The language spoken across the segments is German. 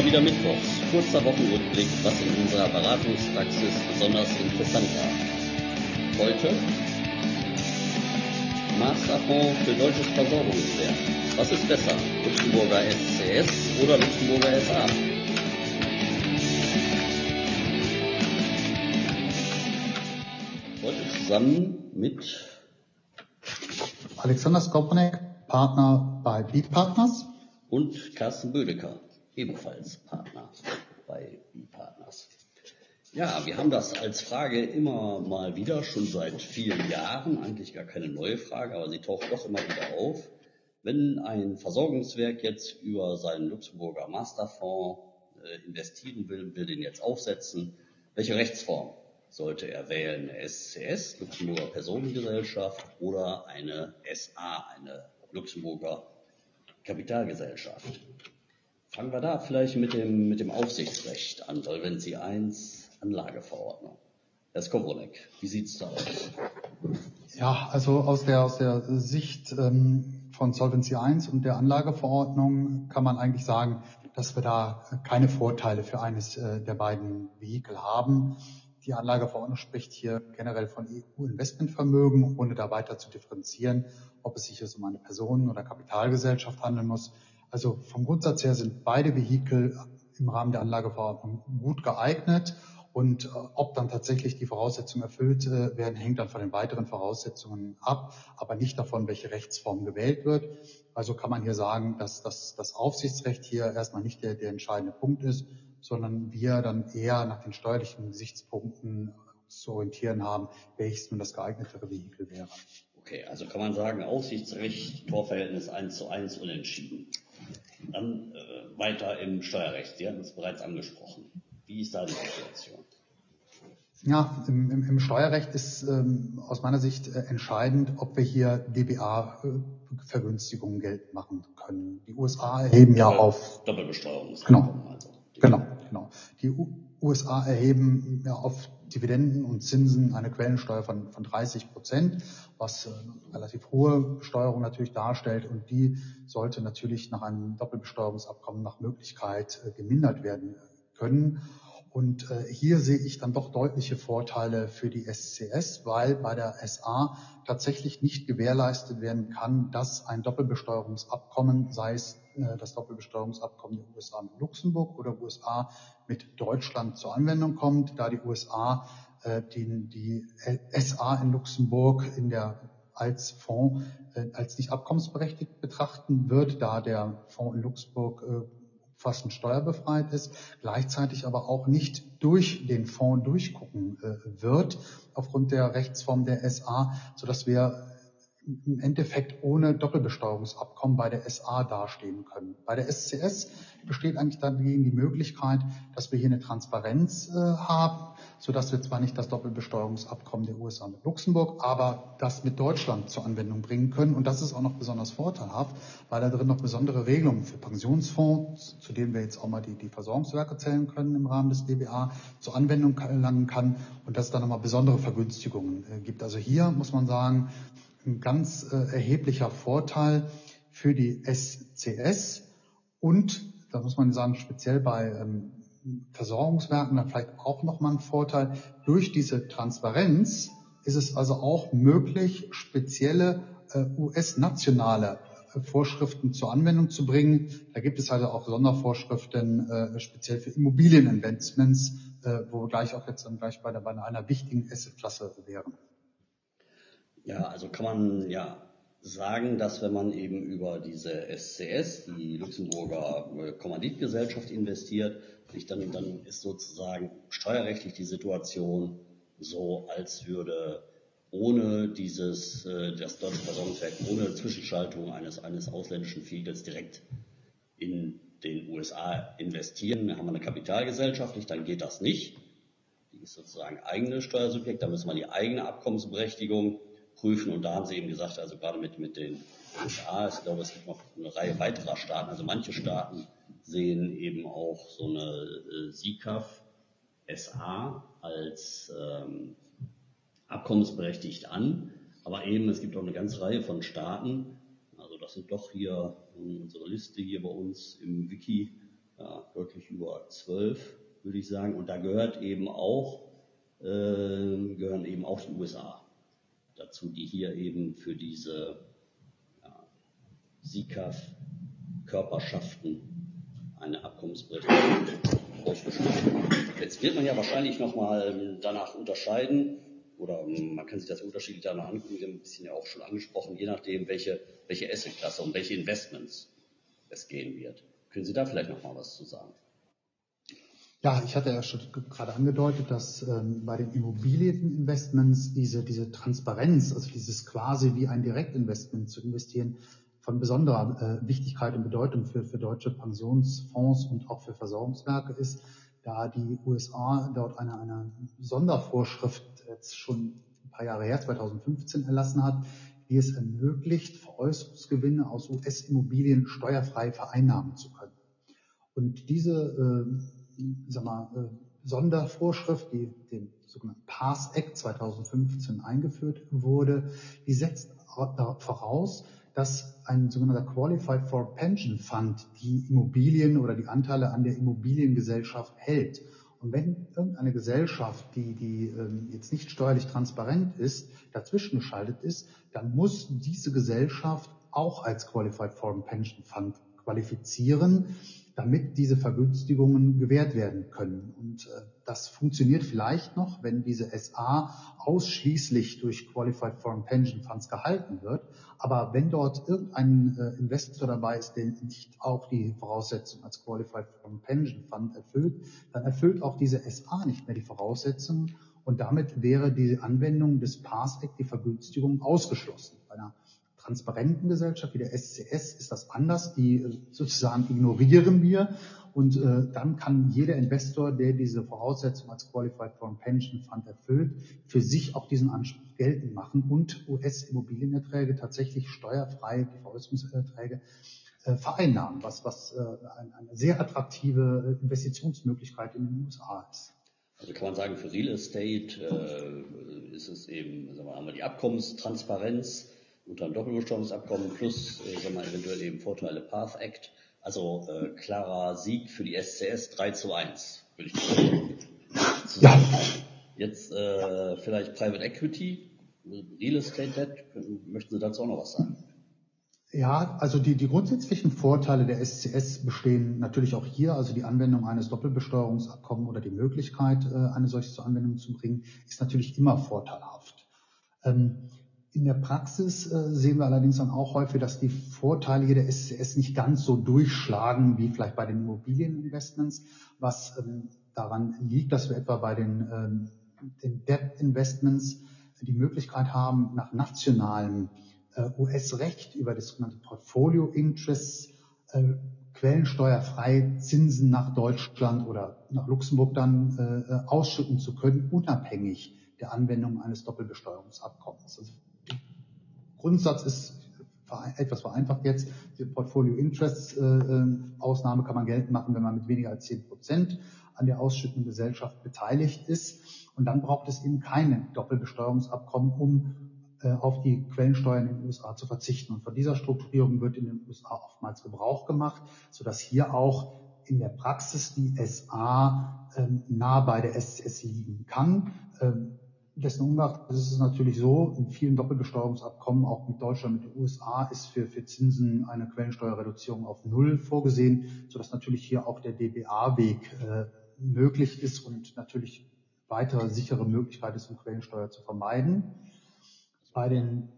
wieder Mittwochs, kurzer Wochenrückblick, was in unserer Beratungspraxis besonders interessant war. Heute Masterfonds für deutsches Versorgungswerk. Was ist besser, Luxemburger SCS oder Luxemburger SA? Heute zusammen mit Alexander Skopanek, Partner bei B-Partners. Und Carsten Bödecker, ebenfalls Partner bei B-Partners. Ja, wir haben das als Frage immer mal wieder, schon seit vielen Jahren, eigentlich gar keine neue Frage, aber sie taucht doch immer wieder auf. Wenn ein Versorgungswerk jetzt über seinen Luxemburger Masterfonds äh, investieren will, will den jetzt aufsetzen, welche Rechtsform sollte er wählen? Eine SCS, Luxemburger Personengesellschaft, oder eine SA, eine Luxemburger Kapitalgesellschaft? Fangen wir da vielleicht mit dem, mit dem Aufsichtsrecht an, Solvency 1, Anlageverordnung. Herr Skowronek, wie sieht's da aus? Ja, also aus der, aus der Sicht ähm, von Solvency 1 und der Anlageverordnung kann man eigentlich sagen, dass wir da keine Vorteile für eines äh, der beiden Vehikel haben. Die Anlageverordnung spricht hier generell von EU-Investmentvermögen, ohne da weiter zu differenzieren, ob es sich jetzt um eine Personen- oder Kapitalgesellschaft handeln muss. Also vom Grundsatz her sind beide Vehikel im Rahmen der Anlageverordnung gut geeignet. Und äh, ob dann tatsächlich die Voraussetzungen erfüllt äh, werden, hängt dann von den weiteren Voraussetzungen ab, aber nicht davon, welche Rechtsform gewählt wird. Also kann man hier sagen, dass das, das Aufsichtsrecht hier erstmal nicht der, der entscheidende Punkt ist, sondern wir dann eher nach den steuerlichen Gesichtspunkten zu orientieren haben, welches nun das geeignetere Vehikel wäre. Okay, also kann man sagen, Aufsichtsrecht, Torverhältnis 1 zu 1 unentschieden. Dann äh, weiter im Steuerrecht. Sie hatten es bereits angesprochen. Wie ist da die Situation? Ja, im, im, im Steuerrecht ist ähm, aus meiner Sicht äh, entscheidend, ob wir hier DBA-Vergünstigungen äh, geltend machen können. Die USA erheben ja auf Doppelbesteuerung. Genau. Also. Genau, genau. Die USA erheben ja auf Dividenden und Zinsen eine Quellensteuer von, von 30 Prozent, was äh, relativ hohe Besteuerung natürlich darstellt und die sollte natürlich nach einem Doppelbesteuerungsabkommen nach Möglichkeit äh, gemindert werden können. Und äh, hier sehe ich dann doch deutliche Vorteile für die SCS, weil bei der SA tatsächlich nicht gewährleistet werden kann, dass ein Doppelbesteuerungsabkommen, sei es äh, das Doppelbesteuerungsabkommen der USA mit Luxemburg oder USA mit Deutschland zur Anwendung kommt, da die USA äh, die, die SA in Luxemburg in der als Fonds äh, als nicht abkommensberechtigt betrachten wird, da der Fonds in Luxemburg äh, fast steuerbefreit ist, gleichzeitig aber auch nicht durch den Fonds durchgucken äh, wird, aufgrund der Rechtsform der SA, sodass wir im Endeffekt ohne Doppelbesteuerungsabkommen bei der SA dastehen können. Bei der SCS besteht eigentlich dagegen die Möglichkeit, dass wir hier eine Transparenz äh, haben, sodass wir zwar nicht das Doppelbesteuerungsabkommen der USA mit Luxemburg, aber das mit Deutschland zur Anwendung bringen können. Und das ist auch noch besonders vorteilhaft, weil da drin noch besondere Regelungen für Pensionsfonds, zu denen wir jetzt auch mal die, die Versorgungswerke zählen können im Rahmen des DBA, zur Anwendung gelangen kann und dass es da nochmal besondere Vergünstigungen äh, gibt. Also hier muss man sagen, ein ganz äh, erheblicher Vorteil für die SCS und, da muss man sagen, speziell bei ähm, Versorgungswerken dann vielleicht auch nochmal ein Vorteil, durch diese Transparenz ist es also auch möglich, spezielle äh, US-nationale äh, Vorschriften zur Anwendung zu bringen. Da gibt es also auch Sondervorschriften äh, speziell für Immobilieninvestments, äh, wo wir gleich auch jetzt dann gleich bei, der, bei einer wichtigen Assetklasse wären. Ja, also kann man ja sagen, dass wenn man eben über diese SCS, die Luxemburger äh, Kommanditgesellschaft investiert, sich dann, dann ist sozusagen steuerrechtlich die Situation so, als würde ohne dieses, äh, das deutsche Versorgungswerk, ohne Zwischenschaltung eines, eines ausländischen Vehikels direkt in den USA investieren. Da haben wir eine Kapitalgesellschaft, dann geht das nicht. Die ist sozusagen eigene Steuersubjekt, da müssen wir die eigene Abkommensberechtigung prüfen. Und da haben sie eben gesagt, also gerade mit, mit den USA, ich glaube, es gibt noch eine Reihe weiterer Staaten, also manche Staaten sehen eben auch so eine äh, SICAF SA als ähm, abkommensberechtigt an. Aber eben, es gibt auch eine ganze Reihe von Staaten, also das sind doch hier unsere Liste hier bei uns im Wiki, ja, deutlich über 12, würde ich sagen. Und da gehört eben auch, äh, gehören eben auch die USA dazu, die hier eben für diese ja, SICAF-Körperschaften eine Abkommensberechtigung ausgeschlossen haben. Jetzt wird man ja wahrscheinlich nochmal danach unterscheiden, oder man kann sich das unterschiedlich danach angucken, Sie haben ein bisschen ja auch schon angesprochen, je nachdem, welche, welche Assetklasse und welche Investments es gehen wird. Können Sie da vielleicht nochmal was zu sagen? Ja, ich hatte ja schon gerade angedeutet, dass ähm, bei den Immobilieninvestments diese, diese Transparenz, also dieses quasi wie ein Direktinvestment zu investieren, von besonderer äh, Wichtigkeit und Bedeutung für, für deutsche Pensionsfonds und auch für Versorgungswerke ist, da die USA dort eine, eine Sondervorschrift jetzt schon ein paar Jahre her, 2015 erlassen hat, die es ermöglicht, Veräußerungsgewinne aus US-Immobilien steuerfrei vereinnahmen zu können. Und diese äh, sag mal, äh, Sondervorschrift, die dem sogenannten PASS Act 2015 eingeführt wurde, die setzt voraus, dass ein sogenannter Qualified for Pension Fund die Immobilien oder die Anteile an der Immobiliengesellschaft hält. Und wenn irgendeine Gesellschaft, die, die ähm, jetzt nicht steuerlich transparent ist, dazwischen geschaltet ist, dann muss diese Gesellschaft auch als Qualified for Pension Fund qualifizieren damit diese Vergünstigungen gewährt werden können. Und äh, das funktioniert vielleicht noch, wenn diese SA ausschließlich durch Qualified Foreign Pension Funds gehalten wird. Aber wenn dort irgendein äh, Investor dabei ist, der nicht auch die Voraussetzungen als Qualified Foreign Pension Fund erfüllt, dann erfüllt auch diese SA nicht mehr die Voraussetzungen. Und damit wäre die Anwendung des PAS Act, die Vergünstigung, ausgeschlossen. Bei einer transparenten Gesellschaft wie der SCS ist das anders. Die äh, sozusagen ignorieren wir und äh, dann kann jeder Investor, der diese Voraussetzung als Qualified Foreign Pension Fund erfüllt, für sich auch diesen Anspruch geltend machen und US-Immobilienerträge tatsächlich steuerfrei, die Veräußerungserträge, äh, vereinnahmen, was, was äh, eine sehr attraktive äh, Investitionsmöglichkeit in den USA ist. Also kann man sagen, für Real Estate äh, ist es eben, sagen wir, wir die Abkommenstransparenz, unter einem Doppelbesteuerungsabkommen plus äh, sagen wir, eventuell eben Vorteile Path Act. Also äh, klarer Sieg für die SCS 3 zu 1, würde ich sagen. Ja. Jetzt äh, vielleicht Private Equity, Real Estate Debt. Möchten Sie dazu auch noch was sagen? Ja, also die, die grundsätzlichen Vorteile der SCS bestehen natürlich auch hier. Also die Anwendung eines Doppelbesteuerungsabkommens oder die Möglichkeit, äh, eine solche zur Anwendung zu bringen, ist natürlich immer vorteilhaft. Ähm, in der Praxis äh, sehen wir allerdings dann auch häufig, dass die Vorteile hier der SCS nicht ganz so durchschlagen wie vielleicht bei den Immobilieninvestments, was ähm, daran liegt, dass wir etwa bei den, ähm, den Debt-Investments die Möglichkeit haben, nach nationalem äh, US-Recht über das sogenannte Portfolio Interests äh, quellensteuerfrei Zinsen nach Deutschland oder nach Luxemburg dann ausschütten zu können, unabhängig der Anwendung eines Doppelbesteuerungsabkommens. Also Grundsatz ist etwas vereinfacht jetzt, die Portfolio Interest äh, äh, Ausnahme kann man geltend machen, wenn man mit weniger als 10 Prozent an der ausschüttenden Gesellschaft beteiligt ist. Und dann braucht es eben keine Doppelbesteuerungsabkommen, um äh, auf die Quellensteuern in den USA zu verzichten. Und von dieser Strukturierung wird in den USA oftmals Gebrauch gemacht, sodass hier auch in der Praxis die SA ähm, nah bei der SCS liegen kann. Ähm, dessen ungeachtet ist es natürlich so, in vielen Doppelbesteuerungsabkommen, auch mit Deutschland, mit den USA, ist für, für Zinsen eine Quellensteuerreduzierung auf Null vorgesehen, sodass natürlich hier auch der DBA-Weg äh, möglich ist und natürlich weitere sichere Möglichkeit ist, um Quellensteuer zu vermeiden. Bei den,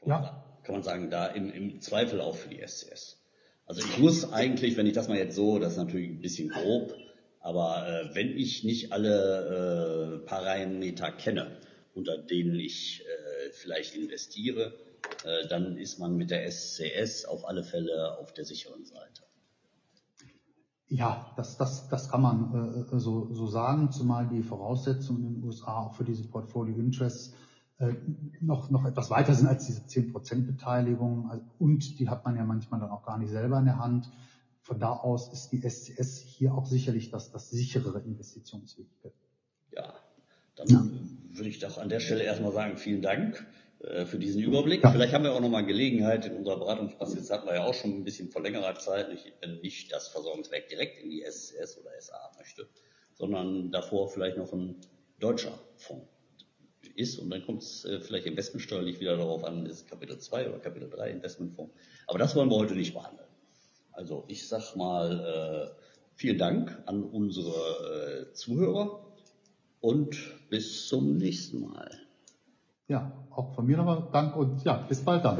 kann ja. Man, kann man sagen, da im, im Zweifel auch für die SCS. Also ich muss eigentlich, wenn ich das mal jetzt so, das ist natürlich ein bisschen grob, aber äh, wenn ich nicht alle äh, Parameter kenne, unter denen ich äh, vielleicht investiere, äh, dann ist man mit der SCS auf alle Fälle auf der sicheren Seite. Ja, das, das, das kann man äh, so, so sagen, zumal die Voraussetzungen in den USA auch für diese Portfolio Interests äh, noch, noch etwas weiter sind als diese 10% Beteiligung. Also, und die hat man ja manchmal dann auch gar nicht selber in der Hand. Von da aus ist die SCS hier auch sicherlich das, das sicherere Investitionsvehikel. Ja, dann ja. würde ich doch an der Stelle erstmal sagen, vielen Dank. äh, für diesen Überblick. Ja. Vielleicht haben wir auch nochmal Gelegenheit in unserer Beratungspraxis, hatten wir ja auch schon ein bisschen vor längerer Zeit, wenn nicht das Versorgungswerk direkt in die SCS oder SA möchte, sondern davor vielleicht noch ein deutscher Fonds ist. Und dann kommt es äh, vielleicht investmentsteuerlich wieder darauf an, ist Kapitel 2 oder Kapitel 3 Investmentfonds. Aber das wollen wir heute nicht behandeln. Also ich sag mal äh, vielen Dank an unsere äh, Zuhörer und bis zum nächsten Mal. Ja, auch von mir nochmal Dank und ja, bis bald dann.